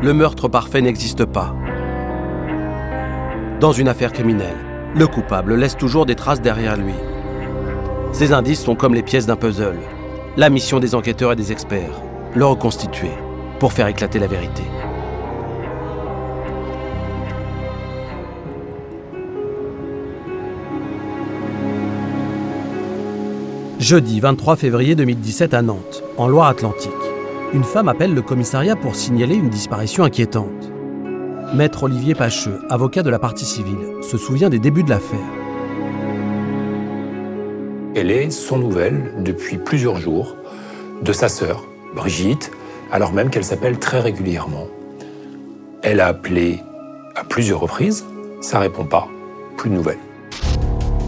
le meurtre parfait n'existe pas. Dans une affaire criminelle, le coupable laisse toujours des traces derrière lui. Ces indices sont comme les pièces d'un puzzle. La mission des enquêteurs et des experts, le reconstituer pour faire éclater la vérité. Jeudi 23 février 2017 à Nantes, en Loire-Atlantique. Une femme appelle le commissariat pour signaler une disparition inquiétante. Maître Olivier Pacheux, avocat de la partie civile, se souvient des débuts de l'affaire. Elle est sans nouvelles depuis plusieurs jours de sa sœur, Brigitte, alors même qu'elle s'appelle très régulièrement. Elle a appelé à plusieurs reprises, ça répond pas, plus de nouvelles.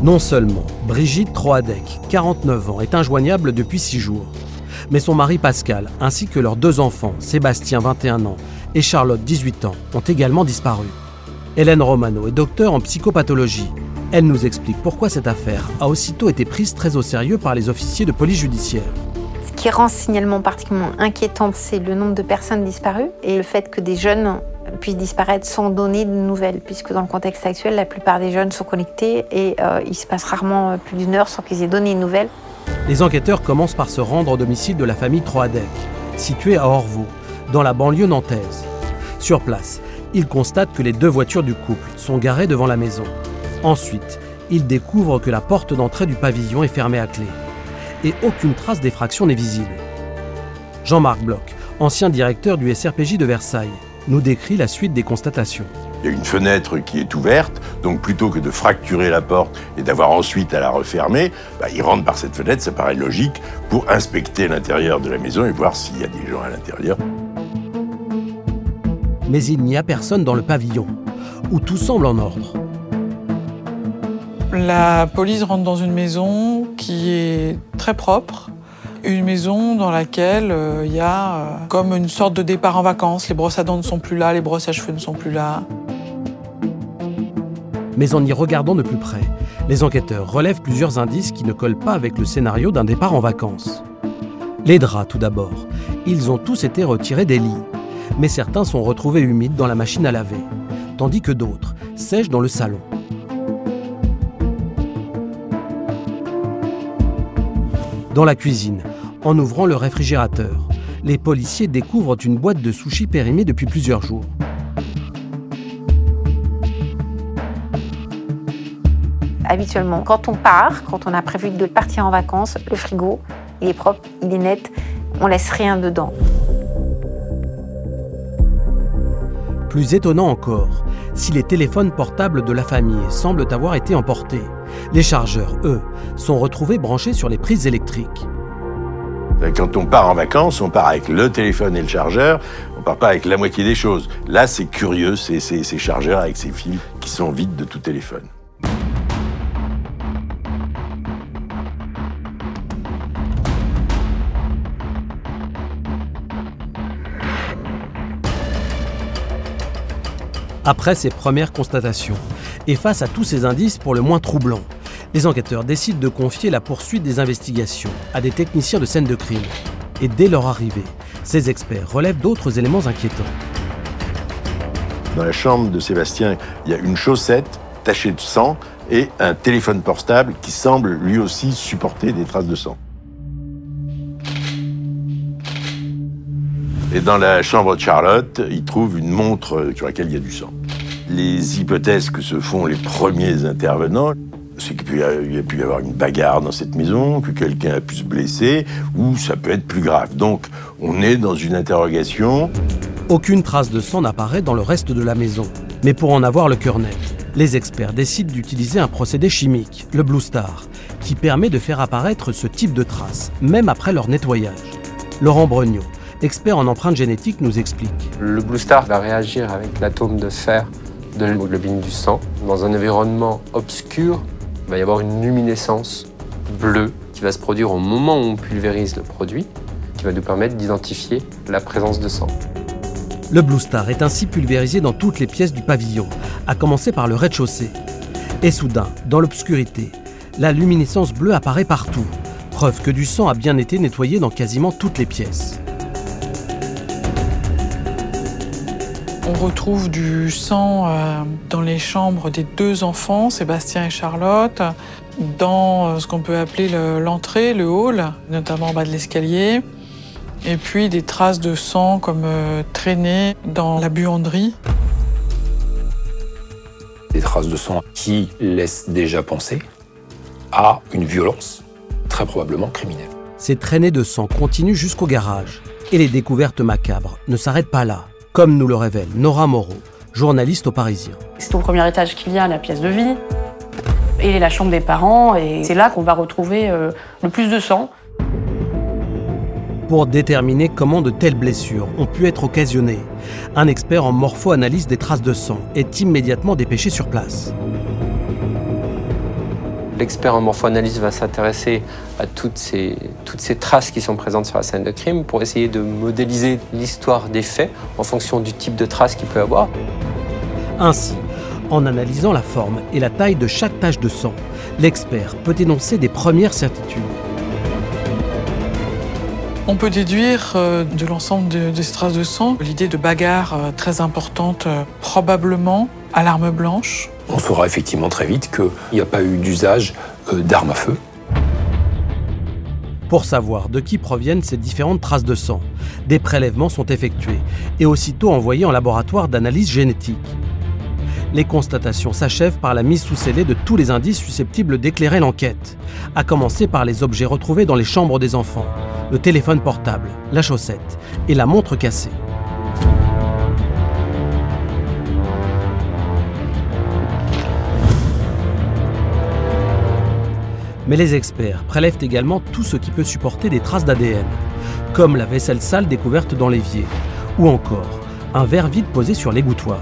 Non seulement Brigitte Troadec, 49 ans, est injoignable depuis 6 jours, mais son mari Pascal, ainsi que leurs deux enfants, Sébastien, 21 ans, et Charlotte, 18 ans, ont également disparu. Hélène Romano est docteur en psychopathologie. Elle nous explique pourquoi cette affaire a aussitôt été prise très au sérieux par les officiers de police judiciaire. Ce qui rend ce signalement particulièrement inquiétant, c'est le nombre de personnes disparues et le fait que des jeunes puissent disparaître sans donner de nouvelles, puisque dans le contexte actuel, la plupart des jeunes sont connectés et euh, il se passe rarement plus d'une heure sans qu'ils aient donné une nouvelle. Les enquêteurs commencent par se rendre au domicile de la famille Troadec, située à Orvaux, dans la banlieue nantaise. Sur place, ils constatent que les deux voitures du couple sont garées devant la maison. Ensuite, ils découvrent que la porte d'entrée du pavillon est fermée à clé et aucune trace d'effraction n'est visible. Jean-Marc Bloch, ancien directeur du SRPJ de Versailles, nous décrit la suite des constatations. Il y a une fenêtre qui est ouverte, donc plutôt que de fracturer la porte et d'avoir ensuite à la refermer, bah, il rentre par cette fenêtre, ça paraît logique, pour inspecter l'intérieur de la maison et voir s'il y a des gens à l'intérieur. Mais il n'y a personne dans le pavillon, où tout semble en ordre. La police rentre dans une maison qui est très propre, une maison dans laquelle euh, il y a euh, comme une sorte de départ en vacances. Les brosses à dents ne sont plus là, les brosses à cheveux ne sont plus là. Mais en y regardant de plus près, les enquêteurs relèvent plusieurs indices qui ne collent pas avec le scénario d'un départ en vacances. Les draps, tout d'abord. Ils ont tous été retirés des lits, mais certains sont retrouvés humides dans la machine à laver, tandis que d'autres sèchent dans le salon. Dans la cuisine, en ouvrant le réfrigérateur, les policiers découvrent une boîte de sushis périmée depuis plusieurs jours. Habituellement, quand on part, quand on a prévu de partir en vacances, le frigo, il est propre, il est net, on laisse rien dedans. Plus étonnant encore, si les téléphones portables de la famille semblent avoir été emportés, les chargeurs, eux, sont retrouvés branchés sur les prises électriques. Quand on part en vacances, on part avec le téléphone et le chargeur, on part pas avec la moitié des choses. Là, c'est curieux, c'est ces chargeurs avec ces fils qui sont vides de tout téléphone. Après ces premières constatations, et face à tous ces indices pour le moins troublants, les enquêteurs décident de confier la poursuite des investigations à des techniciens de scène de crime. Et dès leur arrivée, ces experts relèvent d'autres éléments inquiétants. Dans la chambre de Sébastien, il y a une chaussette tachée de sang et un téléphone portable qui semble lui aussi supporter des traces de sang. Et dans la chambre de Charlotte, il trouve une montre sur laquelle il y a du sang. Les hypothèses que se font les premiers intervenants, c'est qu'il y a pu y avoir une bagarre dans cette maison, que quelqu'un a pu se blesser, ou ça peut être plus grave. Donc, on est dans une interrogation. Aucune trace de sang n'apparaît dans le reste de la maison. Mais pour en avoir le cœur net, les experts décident d'utiliser un procédé chimique, le Blue Star, qui permet de faire apparaître ce type de traces, même après leur nettoyage. Laurent Brognaud, expert en empreintes génétiques, nous explique. Le Blue Star va réagir avec l'atome de fer de l'hémoglobine du sang dans un environnement obscur il va y avoir une luminescence bleue qui va se produire au moment où on pulvérise le produit, qui va nous permettre d'identifier la présence de sang. Le Blue Star est ainsi pulvérisé dans toutes les pièces du pavillon, à commencer par le rez-de-chaussée. Et soudain, dans l'obscurité, la luminescence bleue apparaît partout, preuve que du sang a bien été nettoyé dans quasiment toutes les pièces. On retrouve du sang euh, dans les chambres des deux enfants, Sébastien et Charlotte, dans euh, ce qu'on peut appeler l'entrée, le, hall, notamment en bas de l'escalier. Et puis des traces de sang comme euh, traînées dans la buanderie. Des traces de sang qui laissent déjà penser à une violence très probablement criminelle. Ces traînées de sang continuent jusqu'au garage. Et les découvertes macabres ne s'arrêtent pas là, comme nous le révèle Nora Moreau, journaliste au Parisien. C'est au premier étage qu'il y a la pièce de vie et la chambre des parents, et c'est là qu'on va retrouver euh, le plus de sang. Pour déterminer comment de telles blessures ont pu être occasionnées, un expert en morpho-analyse des traces de sang est immédiatement dépêché sur place l'expert en morphoanalyse va s'intéresser à toutes ces, toutes ces traces qui sont présentes sur la scène de crime pour essayer de modéliser l'histoire des faits en fonction du type de traces qu'il peut avoir. Ainsi, en analysant la forme et la taille de chaque tache de sang, l'expert peut énoncer des premières certitudes. On peut déduire euh, de l'ensemble des traces de sang l'idée de bagarre euh, très importante, euh, probablement à l'arme blanche, on saura effectivement très vite qu'il n'y a pas eu d'usage euh, d'armes à feu. Pour savoir de qui proviennent ces différentes traces de sang, des prélèvements sont effectués et aussitôt envoyés en laboratoire d'analyse génétique. Les constatations s'achèvent par la mise sous scellé de tous les indices susceptibles d'éclairer l'enquête, à commencer par les objets retrouvés dans les chambres des enfants, le téléphone portable, la chaussette et la montre cassée. Mais les experts prélèvent également tout ce qui peut supporter des traces d'ADN, comme la vaisselle sale découverte dans l'évier, ou encore un verre vide posé sur l'égouttoir.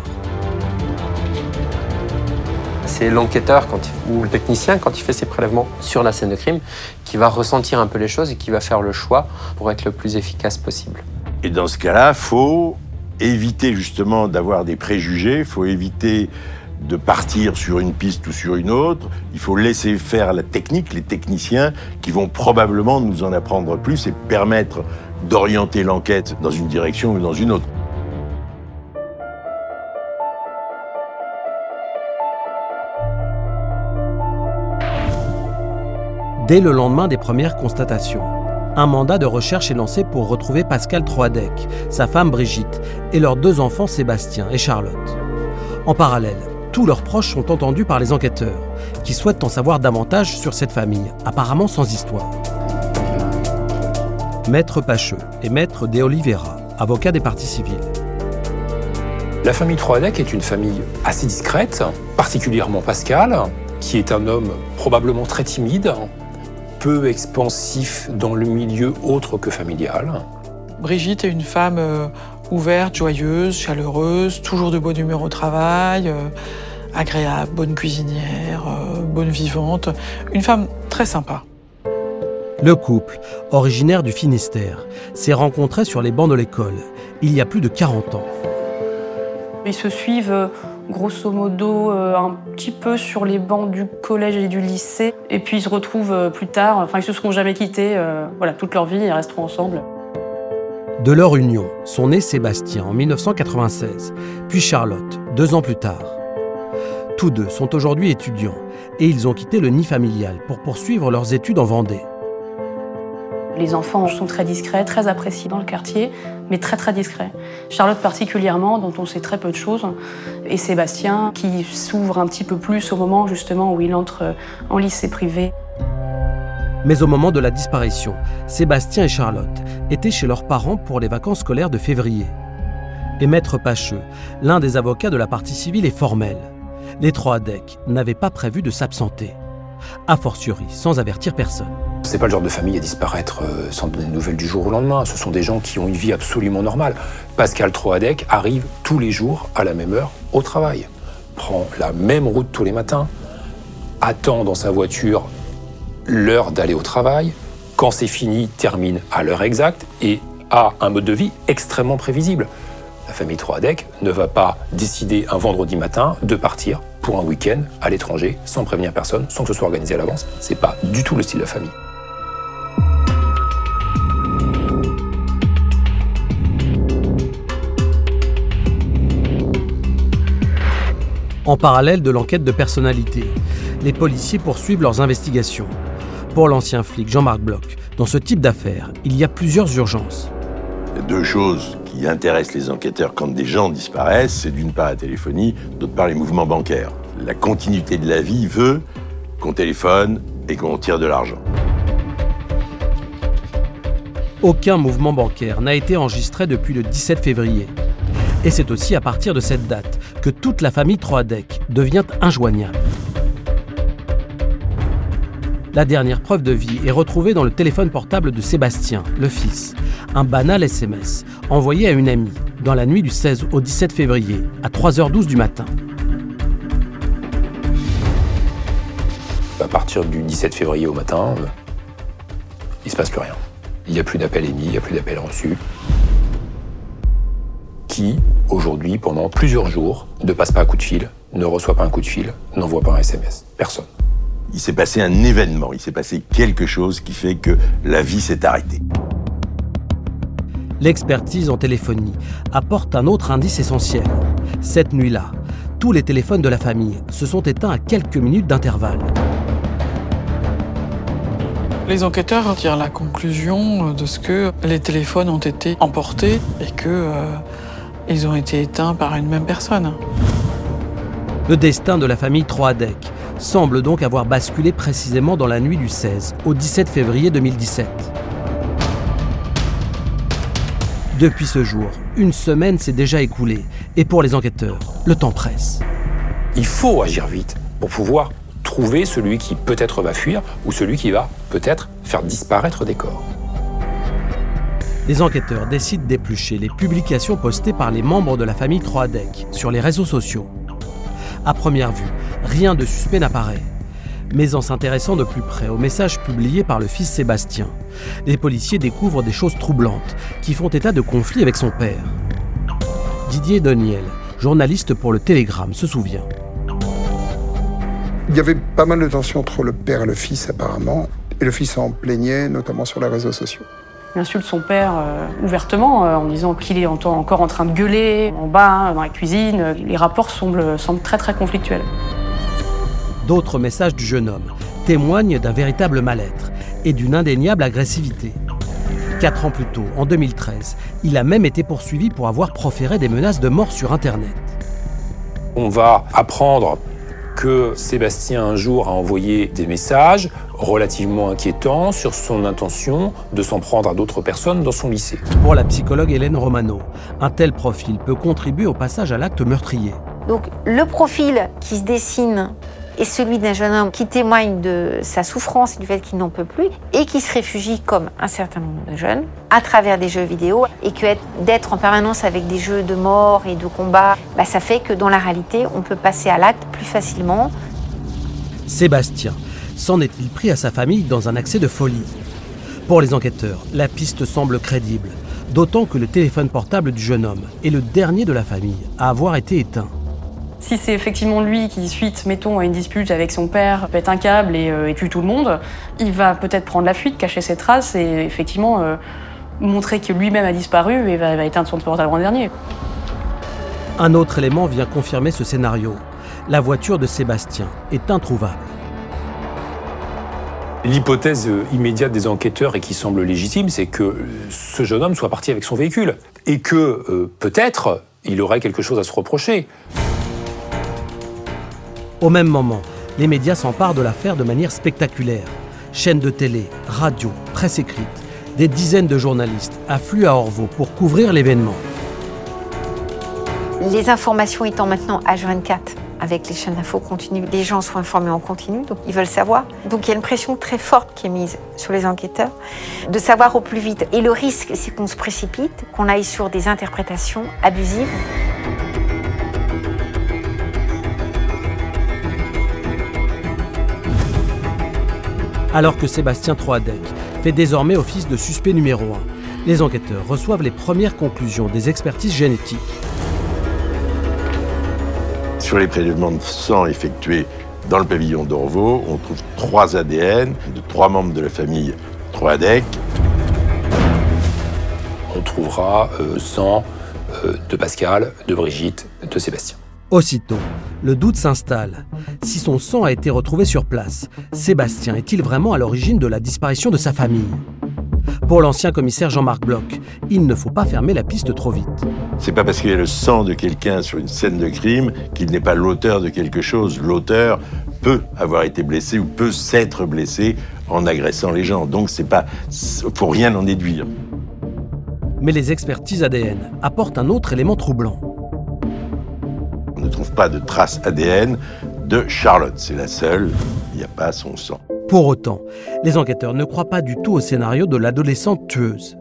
C'est l'enquêteur ou le technicien, quand il fait ses prélèvements sur la scène de crime, qui va ressentir un peu les choses et qui va faire le choix pour être le plus efficace possible. Et dans ce cas-là, faut éviter justement d'avoir des préjugés, faut éviter de partir sur une piste ou sur une autre. Il faut laisser faire la technique, les techniciens qui vont probablement nous en apprendre plus et permettre d'orienter l'enquête dans une direction ou dans une autre. Dès le lendemain des premières constatations, un mandat de recherche est lancé pour retrouver Pascal Troadec, sa femme Brigitte et leurs deux enfants Sébastien et Charlotte. En parallèle, tous leurs proches sont entendus par les enquêteurs, qui souhaitent en savoir davantage sur cette famille, apparemment sans histoire. Maître Pacheux et Maître De Oliveira, avocat des parties civiles. La famille Troadec est une famille assez discrète, particulièrement Pascal, qui est un homme probablement très timide, peu expansif dans le milieu autre que familial. Brigitte est une femme euh, ouverte, joyeuse, chaleureuse, toujours de bonne humeur au travail, euh, agréable, bonne cuisinière, euh, bonne vivante, une femme très sympa. Le couple, originaire du Finistère, s'est rencontré sur les bancs de l'école il y a plus de 40 ans. Ils se suivent euh, grosso modo un petit peu sur les bancs du collège et du lycée. Et puis ils se retrouvent plus tard, enfin ils se seront jamais quittés, voilà, toute leur vie, ils resteront ensemble. De leur union sont nés Sébastien en 1996, puis Charlotte deux ans plus tard. Tous deux sont aujourd'hui étudiants et ils ont quitté le nid familial pour poursuivre leurs études en Vendée. Les enfants sont très discrets, très appréciés dans le quartier, mais très très discrets. Charlotte particulièrement, dont on sait très peu de choses, et Sébastien qui s'ouvre un petit peu plus au moment justement où il entre en lycée privé. Mais au moment de la disparition, Sébastien et Charlotte étaient chez leurs parents pour les vacances scolaires de février. Et Maître Pacheux, l'un des avocats de la partie civile, est formel. Les trois decks n'avaient pas prévu de s'absenter. A fortiori, sans avertir personne. C'est pas le genre de famille à disparaître euh, sans donner de nouvelles du jour au lendemain. Ce sont des gens qui ont une vie absolument normale. Pascal Troadec arrive tous les jours à la même heure au travail, prend la même route tous les matins, attend dans sa voiture l'heure d'aller au travail, quand c'est fini, termine à l'heure exacte et a un mode de vie extrêmement prévisible. La famille Troadec ne va pas décider un vendredi matin de partir pour un week-end à l'étranger sans prévenir personne, sans que ce soit organisé à l'avance. C'est pas du tout le style de la famille. En parallèle de l'enquête de personnalité, les policiers poursuivent leurs investigations. Pour l'ancien flic Jean-Marc Bloch, dans ce type d'affaires, il y a plusieurs urgences. Il y a deux choses qui intéressent les enquêteurs quand des gens disparaissent, c'est d'une part la téléphonie, d'autre part les mouvements bancaires. La continuité de la vie veut qu'on téléphone et qu'on tire de l'argent. Aucun mouvement bancaire n'a été enregistré depuis le 17 février. Et c'est aussi à partir de cette date que toute la famille Troadec devient injoignable. La dernière preuve de vie est retrouvée dans le téléphone portable de Sébastien, le fils. Un banal SMS envoyé à une amie dans la nuit du 16 au 17 février à 3h12 du matin. À partir du 17 février au matin, euh, il se passe plus rien. Il n'y a plus d'appel émis, il n'y a plus d'appel reçu. Qui, aujourd'hui, pendant plusieurs jours, ne passe pas un coup de fil, ne reçoit pas un coup de fil, n'envoie pas un SMS Personne. Il s'est passé un événement, il s'est passé quelque chose qui fait que la vie s'est arrêtée. L'expertise en téléphonie apporte un autre indice essentiel. Cette nuit-là, tous les téléphones de la famille se sont éteints à quelques minutes d'intervalle. Les enquêteurs tirent la conclusion de ce que les téléphones ont été emportés et que euh, ils ont été éteints par une même personne. Le destin de la famille Troadec semble donc avoir basculé précisément dans la nuit du 16 au 17 février 2017. Depuis ce jour, une semaine s'est déjà écoulée et pour les enquêteurs, le temps presse. Il faut agir vite pour pouvoir trouver celui qui peut-être va fuir ou celui qui va peut-être faire disparaître des corps. Les enquêteurs décident d'éplucher les publications postées par les membres de la famille Troadec sur les réseaux sociaux. À première vue, rien de suspect n'apparaît. Mais en s'intéressant de plus près aux messages publiés par le fils Sébastien, les policiers découvrent des choses troublantes qui font état de conflits avec son père. Didier Doniel, journaliste pour le Télégramme, se souvient. Il y avait pas mal de tensions entre le père et le fils apparemment, et le fils en plaignait, notamment sur les réseaux sociaux. Il insulte son père euh, ouvertement euh, en disant qu'il est en- encore en train de gueuler en bas, dans la cuisine. Les rapports semblent, semblent très très conflictuels. D'autres messages du jeune homme témoignent d'un véritable mal-être et d'une indéniable agressivité. Quatre ans plus tôt, en 2013, il a même été poursuivi pour avoir proféré des menaces de mort sur Internet. On va apprendre que Sébastien un jour a envoyé des messages relativement inquiétants sur son intention de s'en prendre à d'autres personnes dans son lycée. Pour la psychologue Hélène Romano, un tel profil peut contribuer au passage à l'acte meurtrier. Donc le profil qui se dessine est celui d'un jeune homme qui témoigne de sa souffrance et du fait qu'il n'en peut plus et qui se réfugie comme un certain nombre de jeunes à travers des jeux vidéo et que être- d'être en permanence avec des jeux de mort et de combat, bah, ça fait que dans la réalité, on peut passer à l'acte plus facilement. Sébastien, s'en est-il pris à sa famille dans un accès de folie? Pour les enquêteurs, la piste semble crédible, d'autant que le téléphone portable du jeune homme est le dernier de la famille à avoir été éteint. Si c'est effectivement lui qui, suite, mettons, à une dispute avec son père, pète un câble et, euh, et tue tout le monde, il va peut-être prendre la fuite, cacher ses traces et effectivement euh, montrer que lui-même a disparu et va, va éteindre son portable en dernier. Un autre élément vient confirmer ce scénario. La voiture de Sébastien est introuvable. L'hypothèse euh, immédiate des enquêteurs et qui semble légitime, c'est que ce jeune homme soit parti avec son véhicule et que euh, peut-être il aurait quelque chose à se reprocher. Au même moment, les médias s'emparent de l'affaire de manière spectaculaire. Chaînes de télé, radio, presse écrite, des dizaines de journalistes affluent à Orvaux pour couvrir l'événement. Les informations étant maintenant H24 avec les chaînes d'infos continues, les gens sont informés en continu, donc ils veulent savoir. Donc il y a une pression très forte qui est mise sur les enquêteurs de savoir au plus vite. Et le risque, c'est qu'on se précipite, qu'on aille sur des interprétations abusives. Alors que Sébastien Troadec fait désormais office de suspect numéro 1, les enquêteurs reçoivent les premières conclusions des expertises génétiques. Sur les prélèvements de sang effectués dans le pavillon d'Orvaux, on trouve trois ADN de trois membres de la famille Troadec. On trouvera euh, sang euh, de Pascal, de Brigitte, de Sébastien. Aussitôt, le doute s'installe. Si son sang a été retrouvé sur place, Sébastien est-il vraiment à l'origine de la disparition de sa famille? Pour l'ancien commissaire Jean-Marc Bloch, il ne faut pas fermer la piste trop vite. C'est pas parce qu'il y a le sang de quelqu'un sur une scène de crime qu'il n'est pas l'auteur de quelque chose. L'auteur peut avoir été blessé ou peut s'être blessé en agressant les gens. Donc c'est pas, faut rien en déduire. Mais les expertises ADN apportent un autre élément troublant. On ne trouve pas de traces ADN de Charlotte. C'est la seule. Il n'y a pas son sang. Pour autant, les enquêteurs ne croient pas du tout au scénario de l'adolescente tueuse.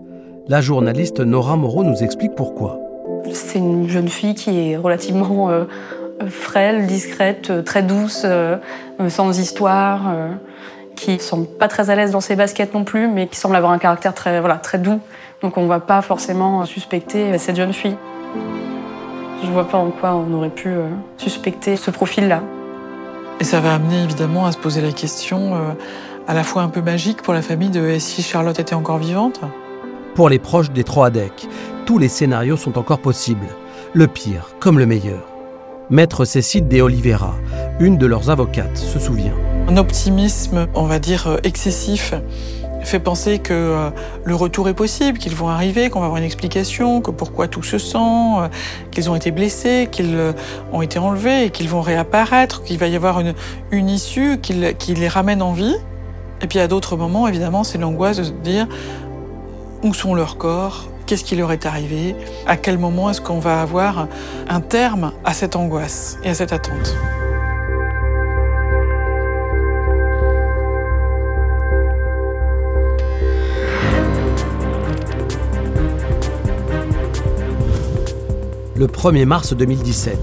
La journaliste Nora Moreau nous explique pourquoi. C'est une jeune fille qui est relativement euh, frêle, discrète, euh, très douce, euh, sans histoire, qui semble pas très à l'aise dans ses baskets non plus, mais qui semble avoir un caractère très, voilà, très doux. Donc on ne va pas forcément suspecter cette jeune fille. Je vois pas en quoi on aurait pu suspecter ce profil-là. Et ça va amener évidemment à se poser la question à la fois un peu magique pour la famille de si Charlotte était encore vivante? Pour les proches des Troadec, tous les scénarios sont encore possibles, le pire comme le meilleur. Maître Cécile de Oliveira, une de leurs avocates, se souvient. Un optimisme, on va dire, euh, excessif fait penser que euh, le retour est possible, qu'ils vont arriver, qu'on va avoir une explication, que pourquoi tout se sent, euh, qu'ils ont été blessés, qu'ils ont été enlevés qu'ils vont réapparaître, qu'il va y avoir une, une issue qui, qui les ramène en vie. Et puis à d'autres moments, évidemment, c'est l'angoisse de se dire où sont leurs corps, Qu'est-ce qui leur est arrivé? À quel moment est-ce qu'on va avoir un terme à cette angoisse et à cette attente? Le 1er mars 2017,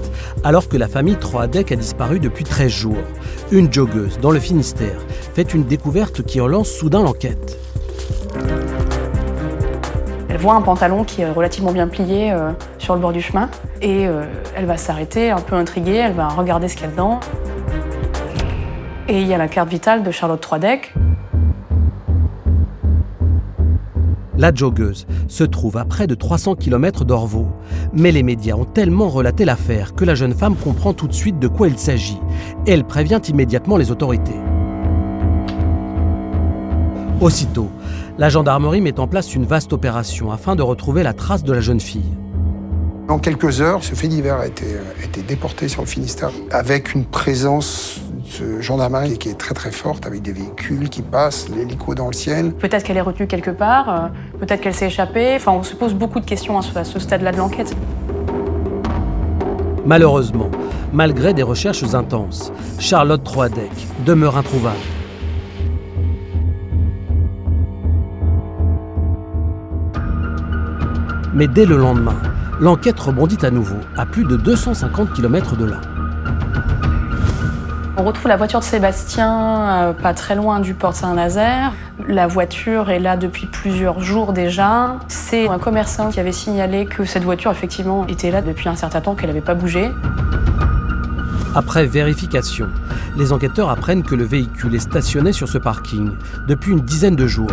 alors que la famille Troadec a disparu depuis 13 jours. Une joggeuse dans le Finistère fait une découverte qui relance soudain l'enquête. Elle voit un pantalon qui est relativement bien plié euh, sur le bord du chemin et euh, elle va s'arrêter un peu intriguée, elle va regarder ce qu'il y a dedans. Et il y a la carte vitale de Charlotte Troidec. La joggeuse se trouve à près de 300 km d'Orvaux. Mais les médias ont tellement relaté l'affaire que la jeune femme comprend tout de suite de quoi il s'agit. Elle prévient immédiatement les autorités. Aussitôt, la gendarmerie met en place une vaste opération afin de retrouver la trace de la jeune fille. En quelques heures, ce fait divers a été, déporté sur le Finistère avec une présence de gendarmerie qui est très très forte, avec des véhicules qui passent, l'hélico dans le ciel. Peut-être qu'elle est retenue quelque part, euh, peut-être qu'elle s'est échappée. Enfin, on se pose beaucoup de questions à ce stade-là de l'enquête. Malheureusement, malgré des recherches intenses, Charlotte Troadec demeure introuvable. Mais dès le lendemain, l'enquête rebondit à nouveau, à plus de 250 km de là. On retrouve la voiture de Sébastien euh, pas très loin du port Saint-Nazaire. La voiture est là depuis plusieurs jours déjà. C'est un commerçant qui avait signalé que cette voiture effectivement était là depuis un certain temps, qu'elle n'avait pas bougé. Après vérification, les enquêteurs apprennent que le véhicule est stationné sur ce parking depuis une dizaine de jours.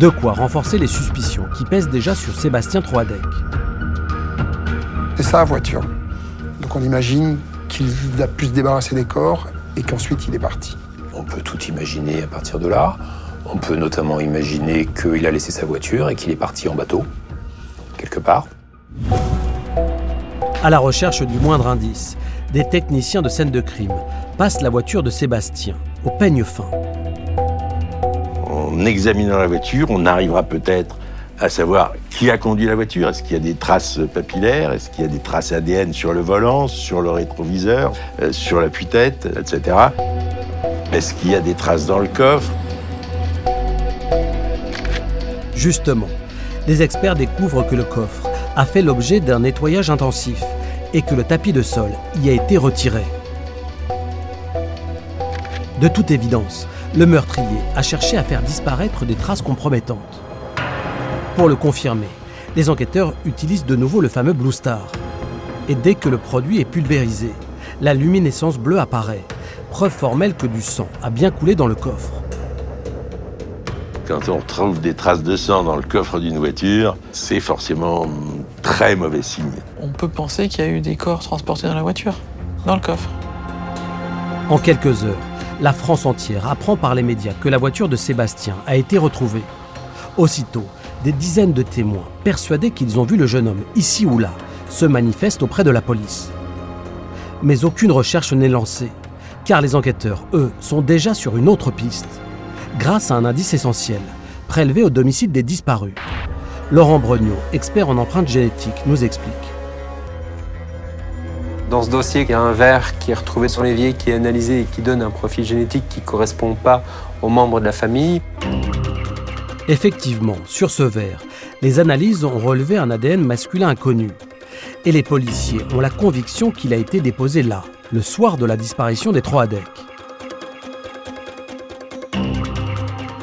De quoi renforcer les suspicions qui pèsent déjà sur Sébastien Troadec. C'est sa voiture. Donc on imagine qu'il a pu se débarrasser des corps et qu'ensuite il est parti. On peut tout imaginer à partir de là. On peut notamment imaginer qu'il a laissé sa voiture et qu'il est parti en bateau, quelque part. À la recherche du moindre indice, des techniciens de scène de crime passent la voiture de Sébastien au peigne fin en examinant la voiture, on arrivera peut-être à savoir qui a conduit la voiture. Est-ce qu'il y a des traces papillaires? Est-ce qu'il y a des traces ADN sur le volant, sur le rétroviseur, euh, sur l'appui-tête, etc. Est-ce qu'il y a des traces dans le coffre? Justement, les experts découvrent que le coffre a fait l'objet d'un nettoyage intensif et que le tapis de sol y a été retiré. De toute évidence, le meurtrier a cherché à faire disparaître des traces compromettantes. Pour le confirmer, les enquêteurs utilisent de nouveau le fameux Blue Star. Et dès que le produit est pulvérisé, la luminescence bleue apparaît, preuve formelle que du sang a bien coulé dans le coffre. Quand on trouve des traces de sang dans le coffre d'une voiture, c'est forcément très très mauvais signe. On peut penser qu'il y a eu des corps transportés dans la voiture, dans le coffre. En quelques heures, la France entière apprend par les médias que la voiture de Sébastien a été retrouvée. Aussitôt, des dizaines de témoins, persuadés qu'ils ont vu le jeune homme ici ou là, se manifestent auprès de la police. Mais aucune recherche n'est lancée, car les enquêteurs, eux, sont déjà sur une autre piste, grâce à un indice essentiel, prélevé au domicile des disparus. Laurent Brognaud, expert en empreintes génétiques, nous explique. Dans ce dossier, il y a un verre qui est retrouvé sur l'évier, qui est analysé et qui donne un profil génétique qui ne correspond pas aux membres de la famille. Effectivement, sur ce verre, les analyses ont relevé un ADN masculin inconnu. Et les policiers ont la conviction qu'il a été déposé là, le soir de la disparition des trois ADEC.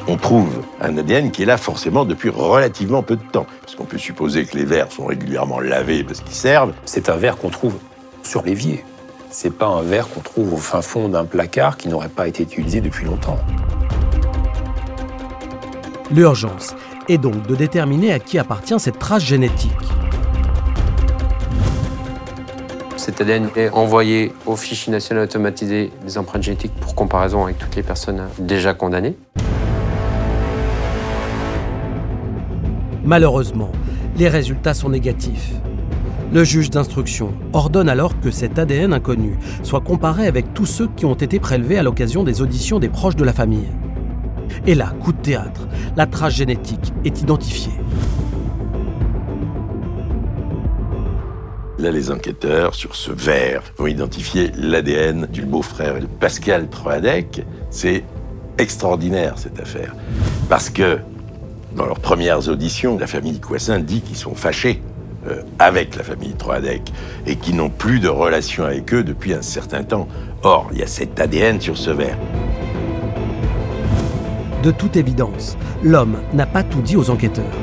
On trouve un ADN qui est là forcément depuis relativement peu de temps. Parce qu'on peut supposer que les verres sont régulièrement lavés parce qu'ils servent. C'est un verre qu'on trouve sur l'évier. C'est pas un verre qu'on trouve au fin fond d'un placard qui n'aurait pas été utilisé depuis longtemps. L'urgence est donc de déterminer à qui appartient cette trace génétique. Cet ADN est envoyé au fichier national automatisé des empreintes génétiques pour comparaison avec toutes les personnes déjà condamnées. Malheureusement, les résultats sont négatifs. Le juge d'instruction ordonne alors que cet ADN inconnu soit comparé avec tous ceux qui ont été prélevés à l'occasion des auditions des proches de la famille. Et là, coup de théâtre, la trace génétique est identifiée. Là, les enquêteurs, sur ce verre, vont identifier l'ADN du beau-frère Pascal Troadec. C'est extraordinaire, cette affaire. Parce que, dans leurs premières auditions, la famille Coissin dit qu'ils sont fâchés euh, avec la famille Troadec et qu'ils n'ont plus de relation avec eux depuis un certain temps. Or, il y a cet ADN sur ce verre. De toute évidence, l'homme n'a pas tout dit aux enquêteurs.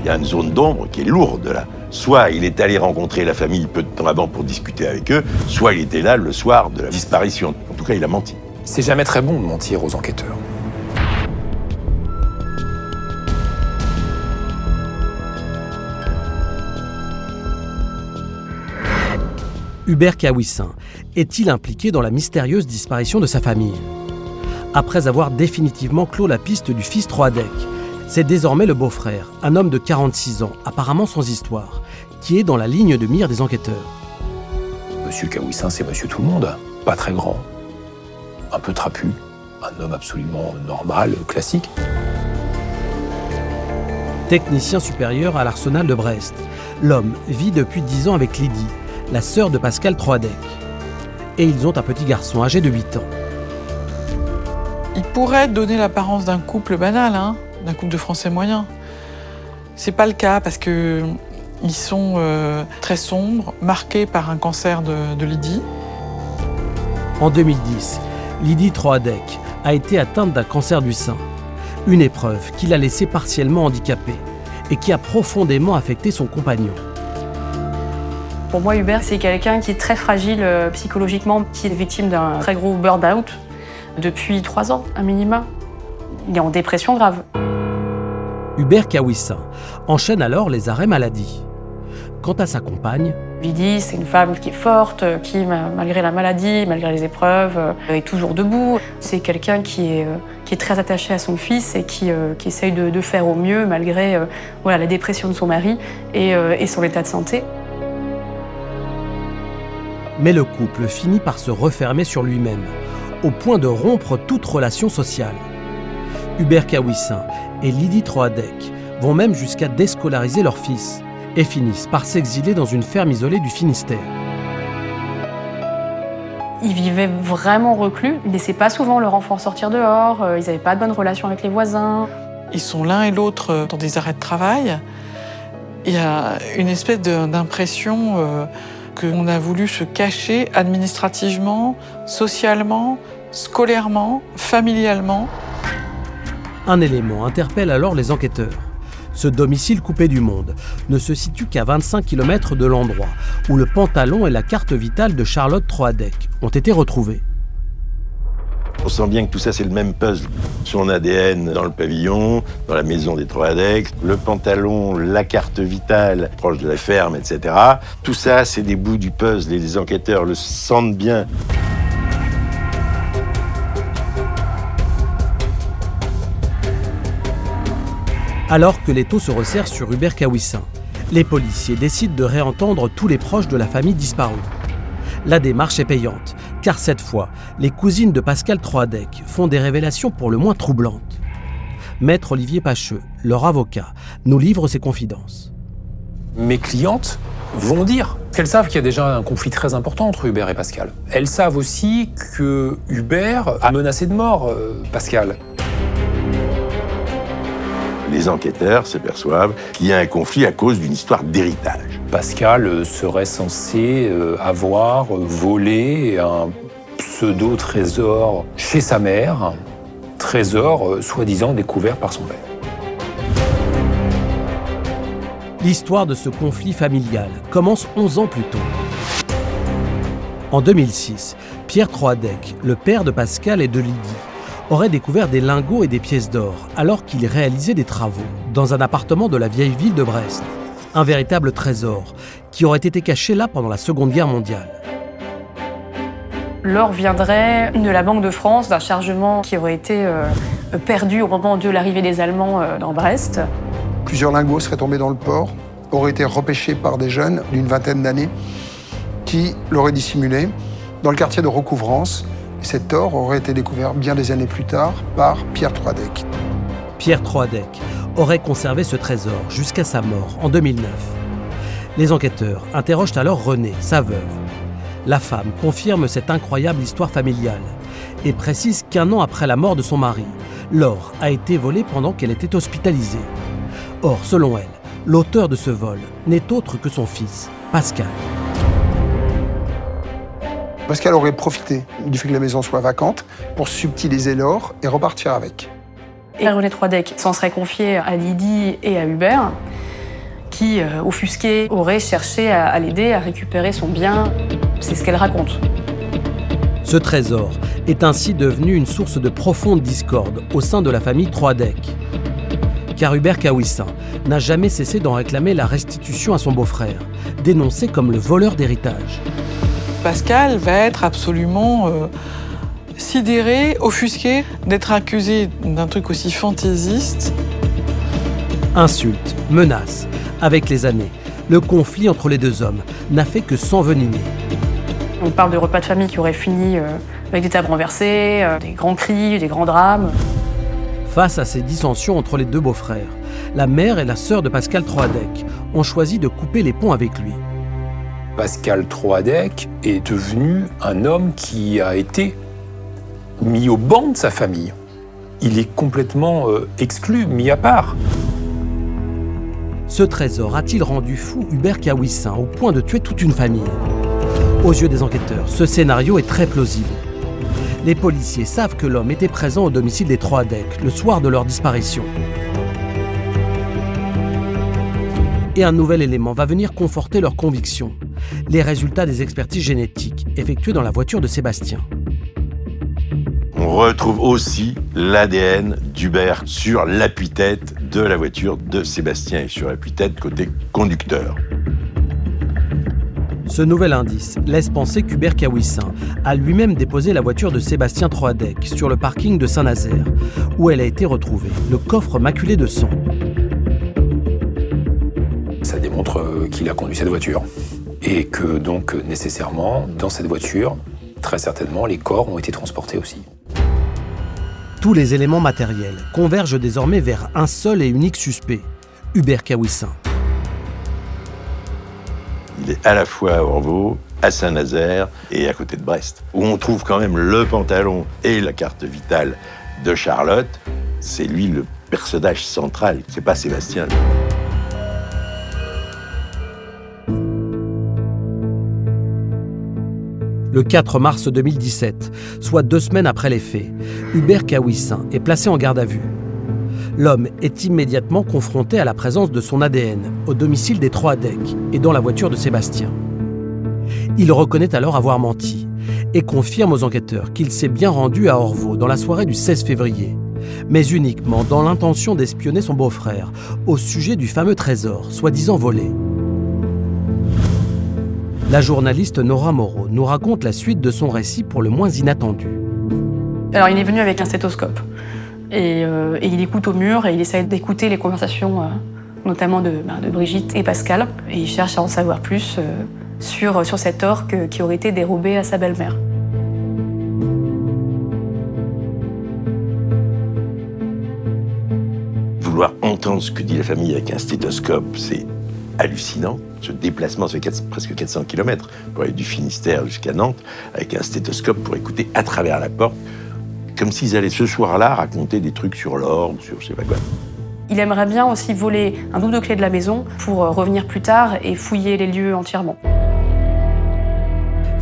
Il y a une zone d'ombre qui est lourde là. Soit il est allé rencontrer la famille peu de temps avant pour discuter avec eux, soit il était là le soir de la disparition. En tout cas, il a menti. C'est jamais très bon de mentir aux enquêteurs. Hubert Kawissin est-il impliqué dans la mystérieuse disparition de sa famille? Après avoir définitivement clos la piste du fils Troadec, c'est désormais le beau-frère, un homme de 46 ans, apparemment sans histoire, qui est dans la ligne de mire des enquêteurs. Monsieur Kawissin, c'est monsieur tout le monde. Pas très grand, un peu trapu, un homme absolument normal, classique. Technicien supérieur à l'arsenal de Brest, l'homme vit depuis 10 ans avec Lydie, la sœur de Pascal Troadec. Et ils ont un petit garçon âgé de 8 ans. Il pourrait donner l'apparence d'un couple banal, hein, d'un couple de Français moyens. C'est pas le cas parce que ils sont euh, très sombres, marqués par un cancer de, de Lydie. En 2010, Lydie Troadec a été atteinte d'un cancer du sein, une épreuve qui l'a laissée partiellement handicapée et qui a profondément affecté son compagnon. Pour moi, Hubert, c'est quelqu'un qui est très fragile euh, psychologiquement, qui est victime d'un très gros burn-out depuis trois ans, un minima. Il est en dépression grave. Hubert Kawissin enchaîne alors les arrêts maladie. Quant à sa compagne, Lydie, c'est une femme qui est forte, qui, malgré la maladie, malgré les épreuves, euh, est toujours debout. C'est quelqu'un qui est, euh, qui est très attaché à son fils et qui, qui essaye de, de, faire au mieux malgré voilà, la dépression de son mari et, et son état de santé. Mais le couple finit par se refermer sur lui-même, au point de rompre toute relation sociale. Hubert Kawissin et Lydie Troadec vont même jusqu'à déscolariser leur fils et finissent par s'exiler dans une ferme isolée du Finistère. Ils vivaient vraiment reclus, ils ne laissaient pas souvent leur enfant sortir dehors, ils n'avaient pas de bonnes relations avec les voisins. Ils sont l'un et l'autre dans des arrêts de travail. Il y a une espèce d'impression euh, qu'on a voulu se cacher administrativement, socialement, scolairement, familialement. Un élément interpelle alors les enquêteurs. Ce domicile coupé du monde ne se situe qu'à 25 km de l'endroit où le pantalon et la carte vitale de Charlotte Troadec ont été retrouvés. On sent bien que tout ça, c'est le même puzzle. Son ADN dans le pavillon, dans la maison des Troadec, le pantalon, la carte vitale proche de la ferme, etc. Tout ça, c'est des bouts du puzzle et les enquêteurs le sentent bien. Alors que les taux se resserrent sur Hubert Kawissin, les policiers décident de réentendre tous les proches de la famille disparue. La démarche est payante, car cette fois, les cousines de Pascal Troadec font des révélations pour le moins troublantes. Maître Olivier Pacheux, leur avocat, nous livre ses confidences. Mes clientes vont dire qu'elles savent qu'il y a déjà un conflit très important entre Hubert et Pascal. Elles savent aussi que Hubert a menacé de mort euh, Pascal. Les enquêteurs s'aperçoivent qu'il y a un conflit à cause d'une histoire d'héritage. Pascal euh, serait censé euh, avoir volé un pseudo-trésor chez sa mère, trésor euh, soi-disant découvert par son père. L'histoire de ce conflit familial commence 11 ans plus tôt. En 2006, Pierre Troadec, le père de Pascal et de Lydie, aurait découvert des lingots et des pièces d'or alors qu'il réalisait des travaux dans un appartement de la vieille ville de Brest. Un véritable trésor qui aurait été caché là pendant la Seconde Guerre mondiale. L'or viendrait de la Banque de France, d'un chargement qui aurait été euh, perdu au moment de l'arrivée des Allemands euh, dans Brest. Plusieurs lingots seraient tombés dans le port, auraient été repêchés par des jeunes d'une vingtaine d'années qui l'auraient dissimulé dans le quartier de recouvrance. Cet or aurait été découvert bien des années plus tard par Pierre Troadec. Pierre Troadec aurait conservé ce trésor jusqu'à sa mort en 2009. Les enquêteurs interrogent alors Renée, sa veuve. La femme confirme cette incroyable histoire familiale et précise qu'un an après la mort de son mari, l'or a été volé pendant qu'elle était hospitalisée. Or, selon elle, l'auteur de ce vol n'est autre que son fils, Pascal. Pascal aurait profité du fait que la maison soit vacante pour subtiliser l'or et repartir avec. Et René Troidec s'en serait confié à Lydie et à Hubert, qui, euh, offusqués, auraient cherché à, à l'aider à récupérer son bien. C'est ce qu'elle raconte. Ce trésor est ainsi devenu une source de profonde discorde au sein de la famille Troadec. Car Hubert Kawissin n'a jamais cessé d'en réclamer la restitution à son beau-frère, dénoncé comme le voleur d'héritage. Pascal va être absolument euh, sidéré, offusqué d'être accusé d'un truc aussi fantaisiste. Insultes, menaces. Avec les années, le conflit entre les deux hommes n'a fait que s'envenimer. On parle de repas de famille qui auraient fini euh, avec des tables renversées, euh, des grands cris, des grands drames. Face à ces dissensions entre les deux beaux-frères, la mère et la sœur de Pascal Troadec ont choisi de couper les ponts avec lui. Pascal Troadec est devenu un homme qui a été mis au banc de sa famille. Il est complètement euh, exclu, mis à part. Ce trésor a-t-il rendu fou Hubert Kawissin au point de tuer toute une famille? Aux yeux des enquêteurs, ce scénario est très plausible. Les policiers savent que l'homme était présent au domicile des Troadec le soir de leur disparition. Et un nouvel élément va venir conforter leur conviction les résultats des expertises génétiques effectuées dans la voiture de Sébastien. On retrouve aussi l'ADN d'Hubert sur l'appui-tête de la voiture de Sébastien et sur l'appui-tête côté conducteur. Ce nouvel indice laisse penser qu'Hubert Kawissin a lui-même déposé la voiture de Sébastien Troadec sur le parking de Saint-Nazaire, où elle a été retrouvée, le coffre maculé de sang. Ça démontre euh, qu'il a conduit cette voiture. Et que donc nécessairement, dans cette voiture, très certainement, les corps ont été transportés aussi. Tous les éléments matériels convergent désormais vers un seul et unique suspect, Hubert Kawissin. Il est à la fois à Orvaux, à Saint-Nazaire et à côté de Brest, où on trouve quand même le pantalon et la carte vitale de Charlotte. C'est lui le personnage central, c'est pas Sébastien. Le 4 mars 2017, soit deux semaines après les faits, Hubert Kawissin est placé en garde à vue. L'homme est immédiatement confronté à la présence de son ADN au domicile des Troadec et dans la voiture de Sébastien. Il reconnaît alors avoir menti et confirme aux enquêteurs qu'il s'est bien rendu à Orvaux dans la soirée du 16 février, mais uniquement dans l'intention d'espionner son beau-frère au sujet du fameux trésor, soi-disant volé. La journaliste Nora Moreau nous raconte la suite de son récit pour le moins inattendu. Alors il est venu avec un stéthoscope et, euh, et il écoute au mur et il essaie d'écouter les conversations, euh, notamment de, ben, de, Brigitte et Pascal. Et il cherche à en savoir plus euh, sur, sur cet or qui aurait été dérobé à sa belle-mère. Vouloir entendre ce que dit la famille avec un stéthoscope, c'est hallucinant. Ce déplacement, ça fait presque 400 km pour aller du Finistère jusqu'à Nantes avec un stéthoscope pour écouter à travers la porte, comme s'ils allaient ce soir-là raconter des trucs sur l'or ou sur je sais pas quoi. Il aimerait bien aussi voler un double de clé de la maison pour euh, revenir plus tard et fouiller les lieux entièrement.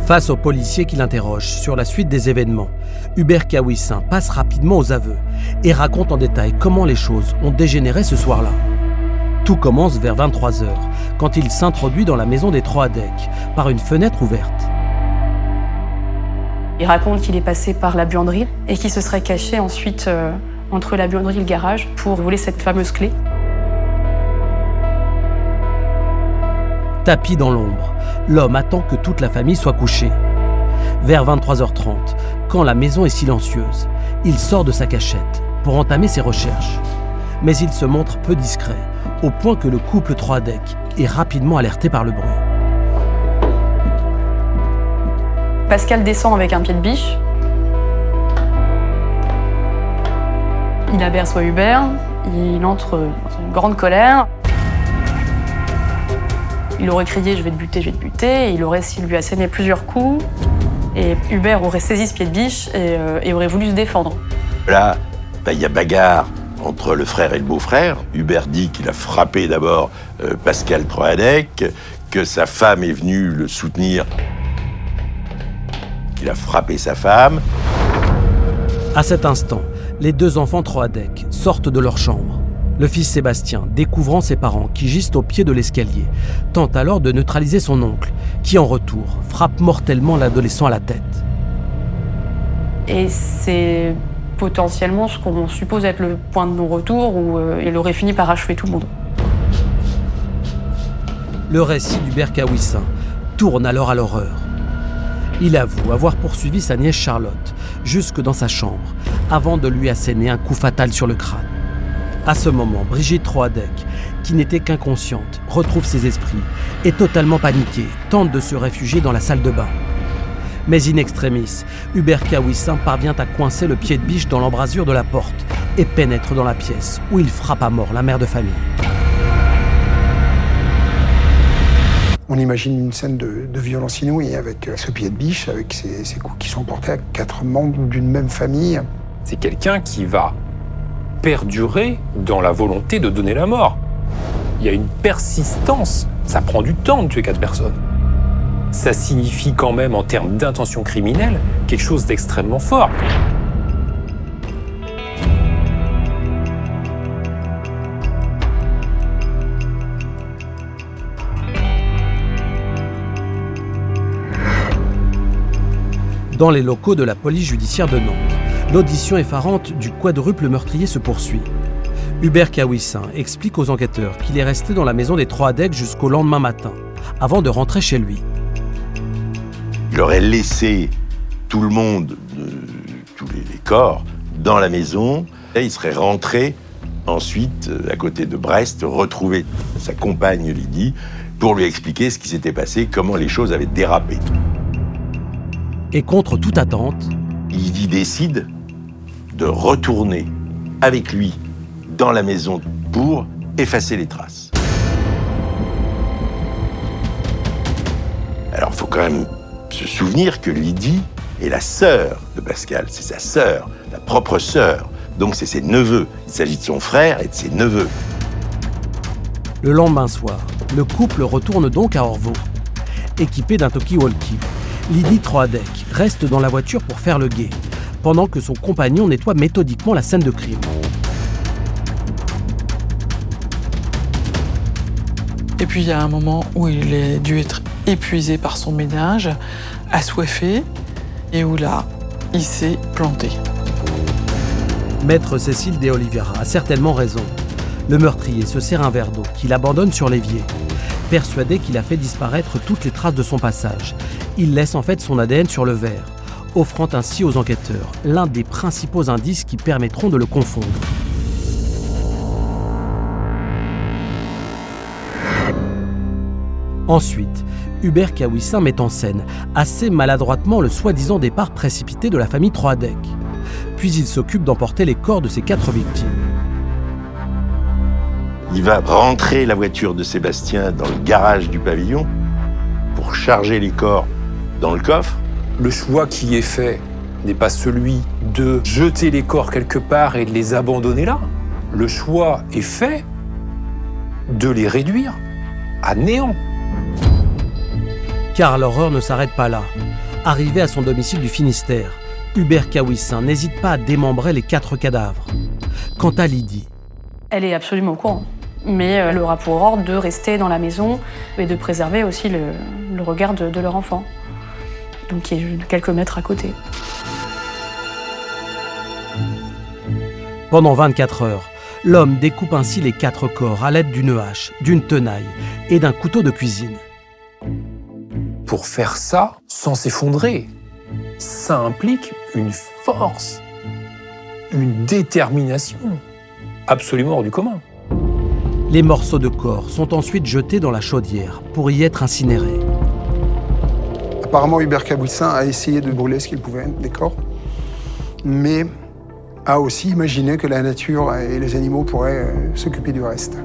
Face aux policiers qui l'interrogent sur la suite des événements, Hubert Kawissin passe rapidement aux aveux et raconte en détail comment les choses ont dégénéré ce soir-là. Tout commence vers 23h, quand il s'introduit dans la maison des trois decks, par une fenêtre ouverte. Il raconte qu'il est passé par la buanderie et qu'il se serait caché ensuite euh, entre la buanderie et le garage pour voler cette fameuse clé. Tapis dans l'ombre, l'homme attend que toute la famille soit couchée. Vers 23h30, quand la maison est silencieuse, il sort de sa cachette pour entamer ses recherches. Mais il se montre peu discret au point que le couple 3 deck est rapidement alerté par le bruit. Pascal descend avec un pied de biche. Il aperçoit Hubert, il entre dans une grande colère. Il aurait crié Je vais te buter, je vais te buter. il aurait, s'il lui a saigné plusieurs coups, et Hubert aurait saisi ce pied de biche et, euh, et aurait voulu se défendre. Là, bah, il y a bagarre entre le frère et le beau-frère. Hubert dit qu'il a frappé d'abord euh, Pascal Troadec, que sa femme est venue le soutenir, qu'il a frappé sa femme. À cet instant, les deux enfants Troadec sortent de leur chambre. Le fils Sébastien, découvrant ses parents qui gisent au pied de l'escalier, tente alors de neutraliser son oncle, qui en retour frappe mortellement l'adolescent à la tête. Et c'est potentiellement ce qu'on suppose être le point de non-retour où euh, il aurait fini par achever tout le monde. Le récit du Berkawissin tourne alors à l'horreur. Il avoue avoir poursuivi sa nièce Charlotte jusque dans sa chambre avant de lui asséner un coup fatal sur le crâne. À ce moment, Brigitte Troadec, qui n'était qu'inconsciente, retrouve ses esprits et totalement paniquée, tente de se réfugier dans la salle de bain. Mais in extremis, Hubert Kawissin parvient à coincer le pied de biche dans l'embrasure de la porte et pénètre dans la pièce où il frappe à mort la mère de famille. On imagine une scène de, violence inouïe avec ce pied de biche, avec ces, coups qui sont portés à quatre membres d'une même famille. C'est quelqu'un qui va perdurer dans la volonté de donner la mort. Il y a une persistance. Ça prend du temps de tuer quatre personnes ça signifie quand même, en termes d'intention criminelle, quelque chose d'extrêmement fort. Dans les locaux de la police judiciaire de Nantes, l'audition effarante du quadruple meurtrier se poursuit. Hubert Kawissin explique aux enquêteurs qu'il est resté dans la maison des Trois Adecs jusqu'au lendemain matin, avant de rentrer chez lui. Il aurait laissé tout le monde, tous les, corps, dans la maison. Et il serait rentré ensuite euh, à côté de Brest, retrouver sa compagne Lydie pour lui expliquer ce qui s'était passé, comment les choses avaient dérapé. Et contre toute attente, Lydie décide de retourner avec lui dans la maison pour effacer les traces. Alors, faut quand même se souvenir que Lydie est la sœur de Pascal, c'est sa sœur, la propre sœur. Donc c'est ses neveux. Il s'agit de son frère et de ses neveux. Le lendemain soir, le couple retourne donc à Orvaux. Équipé d'un talkie-walkie, Lydie Troadec reste dans la voiture pour faire le guet, pendant que son compagnon nettoie méthodiquement la scène de crime. Et puis il y a un moment où il est dû être épuisé par son ménage, assoiffé, et où là, il s'est planté. Maître Cécile de Oliveira a certainement raison. Le meurtrier se sert un verre d'eau qu'il abandonne sur l'évier. Persuadé qu'il a fait disparaître toutes les traces de son passage, il laisse en fait son ADN sur le verre, offrant ainsi aux enquêteurs l'un des principaux indices qui permettront de le confondre. Ensuite, Hubert Kawissin met en scène assez maladroitement le soi-disant départ précipité de la famille Troadec. Puis il s'occupe d'emporter les corps de ses quatre victimes. Il va rentrer la voiture de Sébastien dans le garage du pavillon pour charger les corps dans le coffre. Le choix qui est fait n'est pas celui de jeter les corps quelque part et de les abandonner là. Le choix est fait de les réduire à néant. Car l'horreur ne s'arrête pas là. Arrivé à son domicile du Finistère, Hubert Kawissin n'hésite pas à démembrer les quatre cadavres. Quant à Lydie, Elle est absolument au courant. Mais euh, elle aura pour ordre de rester dans la maison et de préserver aussi le, le regard de, de leur enfant. Donc qui est quelques mètres à côté. pendant 24 heures, l'homme découpe ainsi les quatre corps à l'aide d'une hache, d'une tenaille et d'un couteau de cuisine. Pour faire ça sans s'effondrer, ça implique une force, une détermination absolument hors du commun. Les morceaux de corps sont ensuite jetés dans la chaudière pour y être incinérés. Apparemment, Hubert Cabouissin a essayé de brûler ce qu'il pouvait, des corps, mais a aussi imaginé que la nature et les animaux pourraient euh, s'occuper du reste.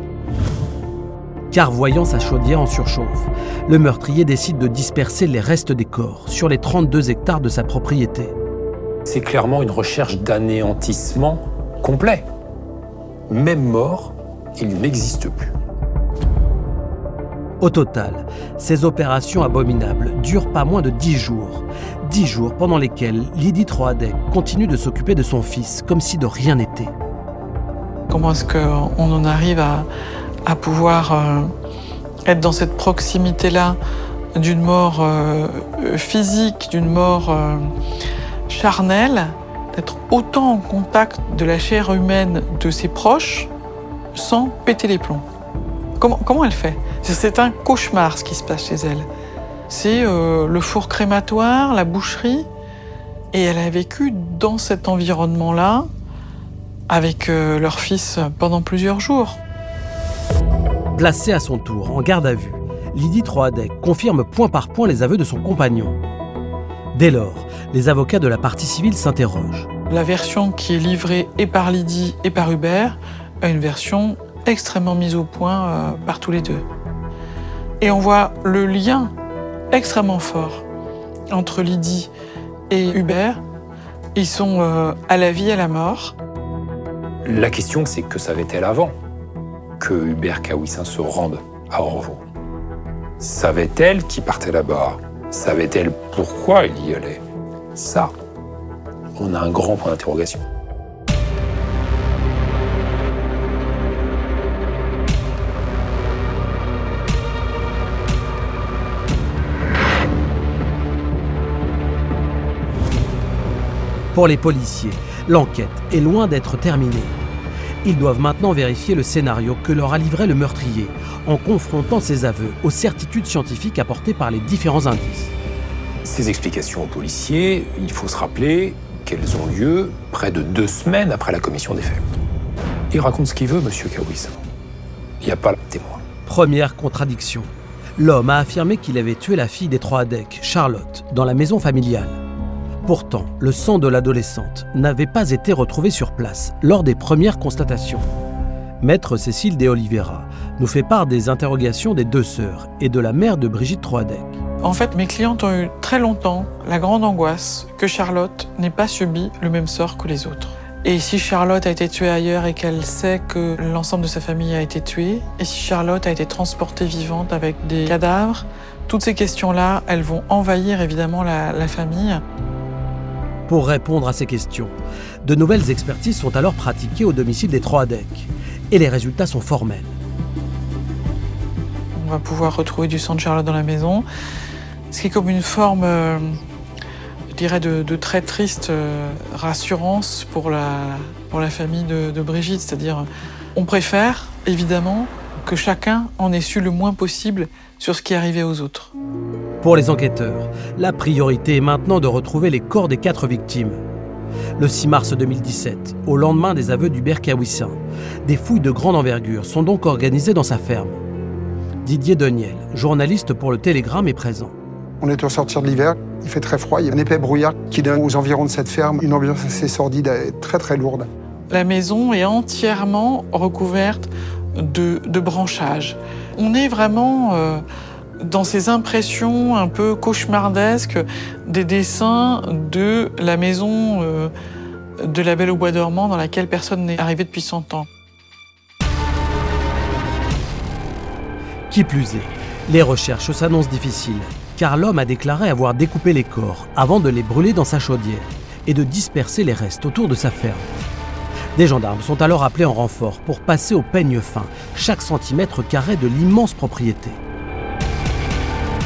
Car voyant sa chaudière en surchauffe, le meurtrier décide de disperser les restes des corps sur les 32 hectares de sa propriété. C'est clairement une recherche d'anéantissement complet. Même mort, il n'existe plus. Au total, ces opérations abominables durent pas moins de 10 jours. 10 jours pendant lesquels Lydie Troadec continue de s'occuper de son fils comme si de rien n'était. Comment est-ce qu'on en arrive à, à pouvoir euh, être dans cette proximité-là d'une mort euh, physique, d'une mort euh, charnelle, d'être autant en contact de la chair humaine de ses proches sans péter les plombs Comment, elle fait? C'est un cauchemar ce qui se passe chez elle. C'est le four crématoire, la boucherie, et elle a vécu dans cet environnement-là avec leur fils pendant plusieurs jours. Placée à son tour en garde à vue, Lydie Troadec confirme point par point les aveux de son compagnon. Dès lors, les avocats de la partie civile s'interrogent. La version qui est livrée et par Lydie et par Hubert est une version extrêmement mise au point euh, par tous les deux. Et on voit le lien extrêmement fort entre Lydie et Hubert. Ils sont euh, à la vie et à la mort. La question, c'est que savait-elle avant? Que Hubert Kawissin se rende à Orvaux Savait-elle qui partait là-bas? Savait-elle pourquoi il y allait? Ça, on a un grand point d'interrogation. Pour les policiers, l'enquête est loin d'être terminée. Ils doivent maintenant vérifier le scénario que leur a livré le meurtrier, en confrontant ses aveux aux certitudes scientifiques apportées par les différents indices. Ces explications aux policiers, il faut se rappeler qu'elles ont lieu près de deux semaines après la commission des faits. Il raconte ce qu'il veut, monsieur Kawissin. Il n'y a pas de témoin. Première contradiction. L'homme a affirmé qu'il avait tué la fille des Troadec, Charlotte, dans la maison familiale. Pourtant, le sang de l'adolescente n'avait pas été retrouvé sur place lors des premières constatations. Maître Cécile de Oliveira nous fait part des interrogations des deux sœurs et de la mère de Brigitte Troadec. En fait, mes clientes ont eu très longtemps la grande angoisse que Charlotte n'ait pas subi le même sort que les autres. Et si Charlotte a été tuée ailleurs et qu'elle sait que l'ensemble de sa famille a été tué, et si Charlotte a été transportée vivante avec des cadavres, toutes ces questions-là, elles vont envahir évidemment la, la famille. Pour répondre à ces questions, de nouvelles expertises sont alors pratiquées au domicile des Troadec. Et les résultats sont formels. On va pouvoir retrouver du sang de Charlotte dans la maison, ce qui est comme une forme, euh, je dirais, de, très triste euh, rassurance pour la, pour la famille de Brigitte. C'est-à-dire, on préfère, évidemment, que chacun en ait su le moins possible sur ce qui arrivait aux autres. Pour les enquêteurs, la priorité est maintenant de retrouver les corps des quatre victimes. Le 6 mars 2017, au lendemain des aveux d'Hubert Kawissin, des fouilles de grande envergure sont donc organisées dans sa ferme. Didier Deniel, journaliste pour le Télégramme, est présent. On est au sortir de l'hiver, il fait très froid, il y a un épais brouillard qui donne aux environs de cette ferme une ambiance assez sordide et très très lourde. La maison est entièrement recouverte de, branchages. On est vraiment euh, dans ces impressions un peu cauchemardesques des dessins de la maison euh, de la Belle au Bois dormant dans laquelle personne n'est arrivé depuis 100 ans. Qui plus est, les recherches s'annoncent difficiles, car l'homme a déclaré avoir découpé les corps avant de les brûler dans sa chaudière et de disperser les restes autour de sa ferme. Des gendarmes sont alors appelés en renfort pour passer au peigne fin chaque centimètre carré de l'immense propriété.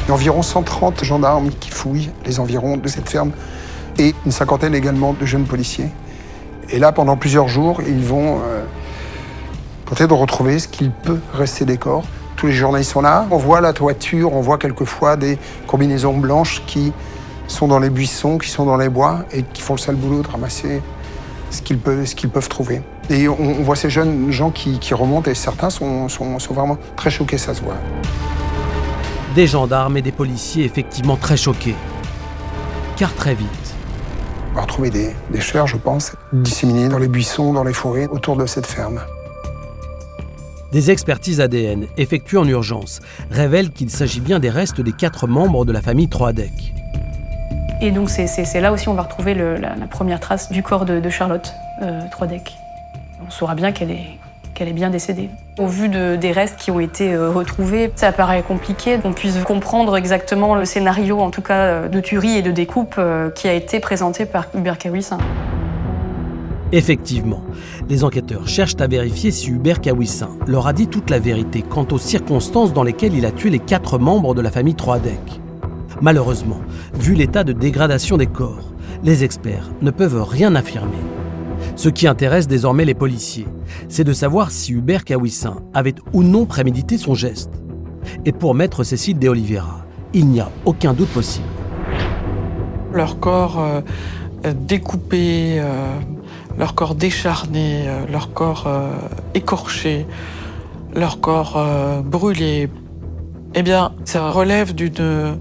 Il y a environ 130 gendarmes qui fouillent les environs de cette ferme et une cinquantaine également de jeunes policiers. Et là, pendant plusieurs jours, ils vont euh, tenter de retrouver ce qu'il peut rester des corps. Tous les journalistes sont là. On voit la toiture, on voit quelquefois des combinaisons blanches qui sont dans les buissons, qui sont dans les bois et qui font le sale boulot de ramasser ce qu'ils peuvent, trouver. Et on, on voit ces jeunes gens qui, qui remontent et certains sont, sont, sont vraiment très choqués, ça se voit. Des gendarmes et des policiers effectivement très choqués. Car très vite, On va retrouver des, des chairs, je pense, disséminées dans les buissons, dans les forêts autour de cette ferme. des expertises ADN effectuées en urgence révèlent qu'il s'agit bien des restes des quatre membres de la famille Troadec. Et donc c'est- là aussi on va retrouver la, première trace du corps de, Charlotte euh, Troidec. On saura bien qu'elle est, bien décédée. Au vu de- des restes qui ont été euh, retrouvés, ça paraît compliqué qu'on puisse comprendre exactement le scénario, en tout cas euh, de tuerie et de découpe, qui a été présenté par Hubert Kawissin. Effectivement, les enquêteurs cherchent à vérifier si Hubert Kawissin leur a dit toute la vérité quant aux circonstances dans lesquelles il a tué les quatre membres de la famille Troadec. Malheureusement, vu l'état de dégradation des corps, les experts ne peuvent rien affirmer. Ce qui intéresse désormais les policiers, c'est de savoir si Hubert Kawissin avait ou non prémédité son geste. Et pour maître Cécile de Oliveira, il n'y a aucun doute possible. Leur corps euh, euh, découpé, euh, leur corps décharné, leur corps écorché, leur corps brûlé, eh bien, ça relève d'une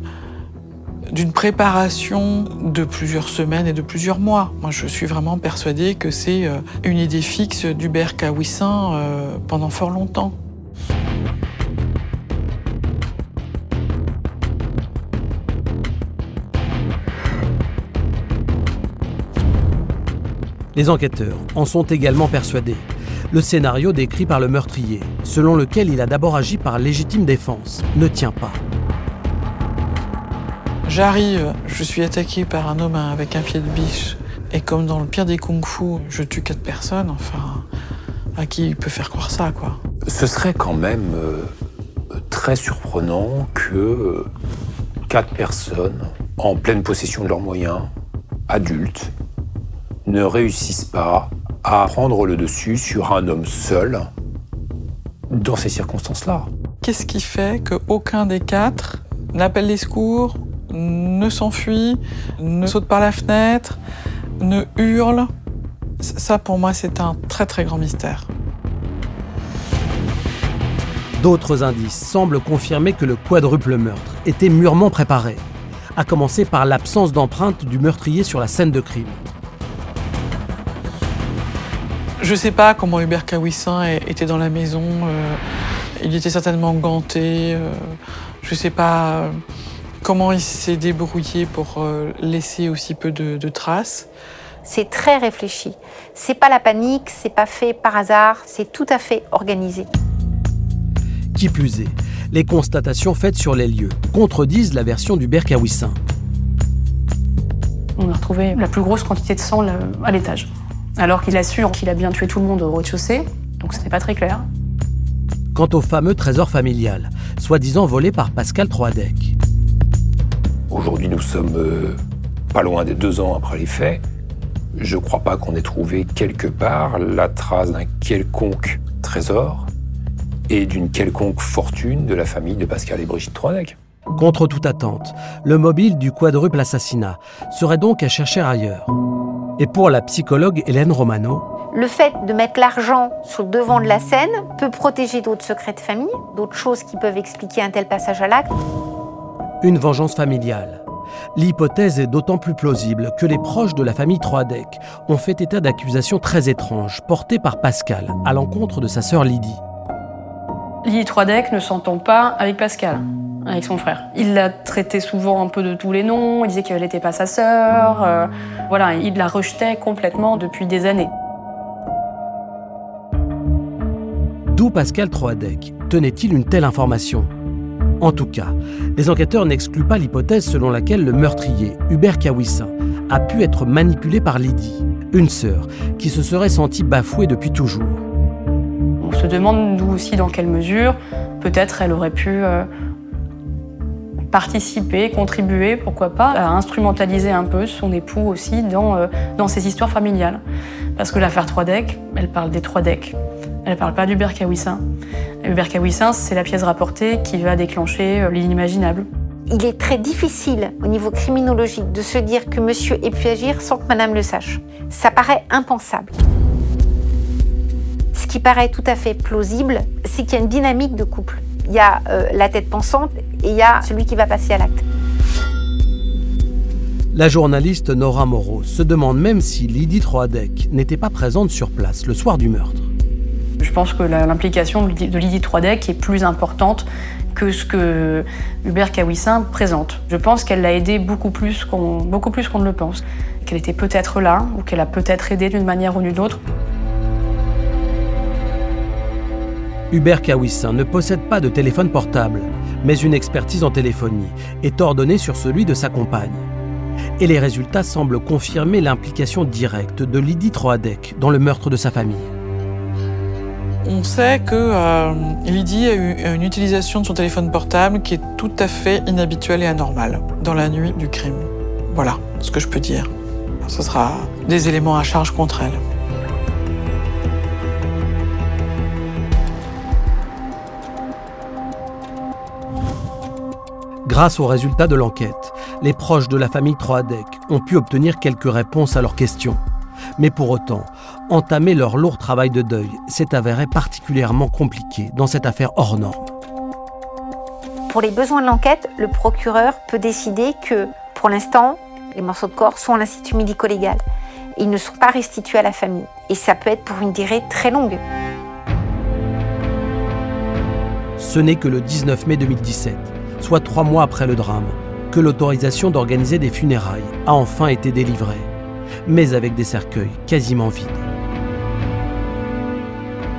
d'une préparation de plusieurs semaines et de plusieurs mois. Moi, je suis vraiment persuadée que c'est euh, une idée fixe d'Hubert Kawissin euh, pendant fort longtemps. Les enquêteurs en sont également persuadés. Le scénario décrit par le meurtrier, selon lequel il a d'abord agi par légitime défense, ne tient pas. J'arrive, je suis attaqué par un homme avec un pied de biche. Et comme dans le pire des kung-fu, je tue quatre personnes, enfin, à qui il peut faire croire ça, quoi Ce serait quand même euh, très surprenant que euh, quatre personnes en pleine possession de leurs moyens, adultes, ne réussissent pas à prendre le dessus sur un homme seul dans ces circonstances-là. Qu'est-ce qui fait qu'aucun des quatre n'appelle les secours, ne s'enfuit, ne saute par la fenêtre, ne hurle Ça, pour moi, c'est un très très grand mystère. D'autres indices semblent confirmer que le quadruple meurtre était mûrement préparé, à commencer par l'absence d'empreinte du meurtrier sur la scène de crime. Je sais pas comment Hubert Kawissin était dans la maison. euh, il était certainement ganté. euh, je sais pas euh, comment il s'est débrouillé pour euh, laisser aussi peu de, de traces? C'est très réfléchi. C'est pas la panique, c'est pas fait par hasard, c'est tout à fait organisé. Qui plus est, les constatations faites sur les lieux contredisent la version d'Hubert Kawissin. On a retrouvé la plus grosse quantité de sang à l'étage. Alors qu'il assure qu'il a bien tué tout le monde au rez-de-chaussée, donc c'était pas très clair. Quant au fameux trésor familial, soi-disant volé par Pascal Troadec. Aujourd'hui, nous sommes euh, pas loin des deux ans après les faits, je ne crois pas qu'on ait trouvé quelque part la trace d'un quelconque trésor et d'une quelconque fortune de la famille de Pascal et Brigitte Troidec. Contre toute attente, le mobile du quadruple assassinat serait donc à chercher ailleurs. Et pour la psychologue Hélène Romano, le fait de mettre l'argent sur le devant de la scène peut protéger d'autres secrets de famille, d'autres choses qui peuvent expliquer un tel passage à l'acte. Une vengeance familiale. L'hypothèse est d'autant plus plausible que les proches de la famille Troadec ont fait état d'accusations très étranges portées par Pascal à l'encontre de sa sœur Lydie. Lydie Troadec ne s'entend pas avec Pascal, avec son frère. Il l'a traité souvent un peu de tous les noms, il disait qu'elle n'était pas sa sœur. Euh, voilà, il la rejetait complètement depuis des années. D'où Pascal Troadec tenait-il une telle information? En tout cas, les enquêteurs n'excluent pas l'hypothèse selon laquelle le meurtrier, Hubert Kawissin, a pu être manipulé par Lydie, une sœur qui se serait sentie bafouée depuis toujours. On se demande nous aussi dans quelle mesure peut-être elle aurait pu euh, participer, contribuer, pourquoi pas, à instrumentaliser un peu son époux aussi dans, euh, ces histoires familiales. Parce que l'affaire Troidec, elle parle des Troidec. Elle ne parle pas d'Hubert Kawissin. Hubert Kawissin, c'est la pièce rapportée qui va déclencher euh, l'inimaginable. Il est très difficile au niveau criminologique de se dire que monsieur ait pu agir sans que madame le sache. Ça paraît impensable. Ce qui paraît tout à fait plausible, c'est qu'il y a une dynamique de couple. Il y a euh, la tête pensante et il y a celui qui va passer à l'acte. La journaliste Nora Moreau se demande même si Lydie Troadec n'était pas présente sur place le soir du meurtre. Je pense que l'implication de Lydie Troidec est plus importante que ce que Hubert Kawissin présente. Je pense qu'elle l'a aidé beaucoup plus qu'on ne le pense. Qu'elle était peut-être là, ou qu'elle a peut-être aidé d'une manière ou d'une autre. Hubert Kawissin ne possède pas de téléphone portable, mais une expertise en téléphonie est ordonnée sur celui de sa compagne. Et les résultats semblent confirmer l'implication directe de Lydie Troadec dans le meurtre de sa famille. On sait que euh, Lydie a eu une utilisation de son téléphone portable qui est tout à fait inhabituelle et anormale dans la nuit du crime. Voilà ce que je peux dire. Ce sera des éléments à charge contre elle. Grâce aux résultats de l'enquête, les proches de la famille Troadec ont pu obtenir quelques réponses à leurs questions. Mais pour autant, entamer leur lourd travail de deuil s'est avéré particulièrement compliqué dans cette affaire hors norme. Pour les besoins de l'enquête, le procureur peut décider que, pour l'instant, les morceaux de corps sont à l'Institut médico-légal. Ils ne sont pas restitués à la famille. Et ça peut être pour une durée très longue. Ce n'est que le 19 mai 2017, soit trois mois après le drame, que l'autorisation d'organiser des funérailles a enfin été délivrée mais avec des cercueils quasiment vides.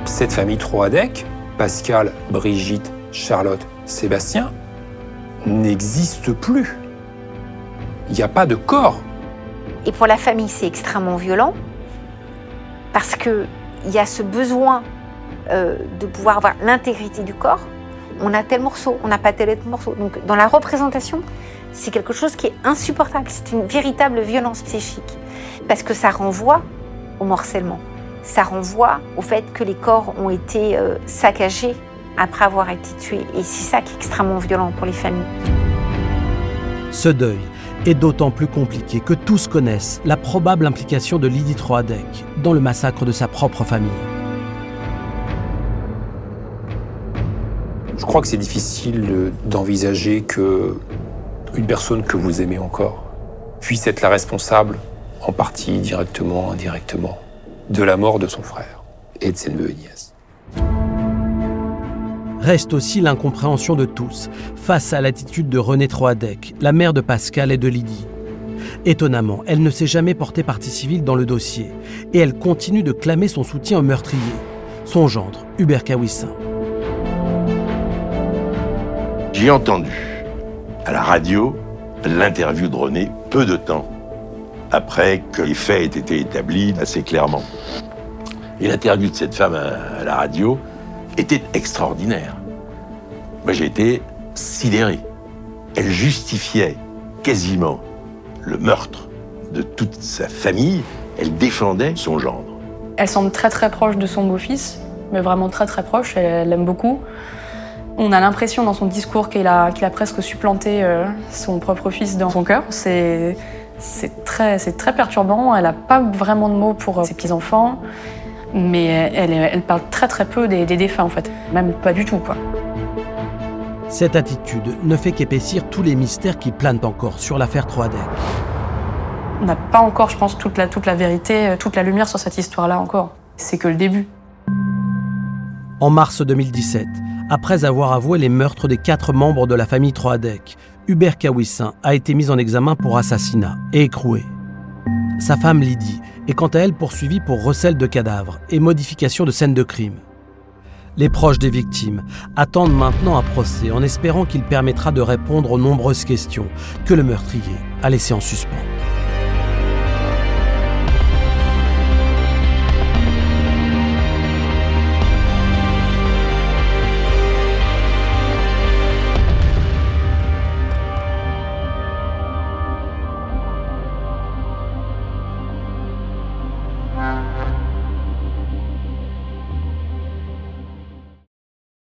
Cette famille Troadec, Pascal, Brigitte, Charlotte, Sébastien, n'existe plus. Il n'y a pas de corps. Et pour la famille, c'est extrêmement violent parce qu'il y a ce besoin euh, de pouvoir avoir l'intégrité du corps. On a tel morceau, on n'a pas tel autre morceau. Donc dans la représentation, c'est quelque chose qui est insupportable. C'est une véritable violence psychique parce que ça renvoie au morcellement. Ça renvoie au fait que les corps ont été euh, saccagés après avoir été tués. Et c'est ça qui est extrêmement violent pour les familles. Ce deuil est d'autant plus compliqué que tous connaissent la probable implication de Lydie Troadec dans le massacre de sa propre famille. Je crois que c'est difficile d'envisager que une personne que vous aimez encore puisse être la responsable en partie, directement, indirectement, de la mort de son frère et de ses neveux et nièces. Reste aussi l'incompréhension de tous face à l'attitude de René Troadec, la mère de Pascal et de Lydie. Étonnamment, elle ne s'est jamais portée partie civile dans le dossier et elle continue de clamer son soutien au meurtrier, son gendre, Hubert Kawissin. J'ai entendu à la radio l'interview de René peu de temps après que les faits aient été établis assez clairement. Et l'interview de cette femme à, la radio était extraordinaire. Moi, j'ai été sidéré. Elle justifiait quasiment le meurtre de toute sa famille, elle défendait son gendre. Elle semble très très proche de son beau-fils, mais vraiment très très proche, elle l'aime beaucoup. On a l'impression dans son discours qu'il a, a presque supplanté euh, son propre fils dans son cœur. C'est, c'est, très, c'est très perturbant, elle n'a pas vraiment de mots pour euh, ses petits-enfants, mais elle, elle parle très très peu des, des défunts en fait, même pas du tout quoi. Cette attitude ne fait qu'épaissir tous les mystères qui planent encore sur l'affaire Troadec. On n'a pas encore, je pense, toute la, toute la vérité, toute la lumière sur cette histoire-là encore. C'est que le début. En mars 2017, après avoir avoué les meurtres des quatre membres de la famille Troadec, Hubert Kawissin a été mis en examen pour assassinat et écroué. Sa femme Lydie est quant à elle poursuivie pour recel de cadavres et modification de scènes de crime. Les proches des victimes attendent maintenant un procès en espérant qu'il permettra de répondre aux nombreuses questions que le meurtrier a laissées en suspens.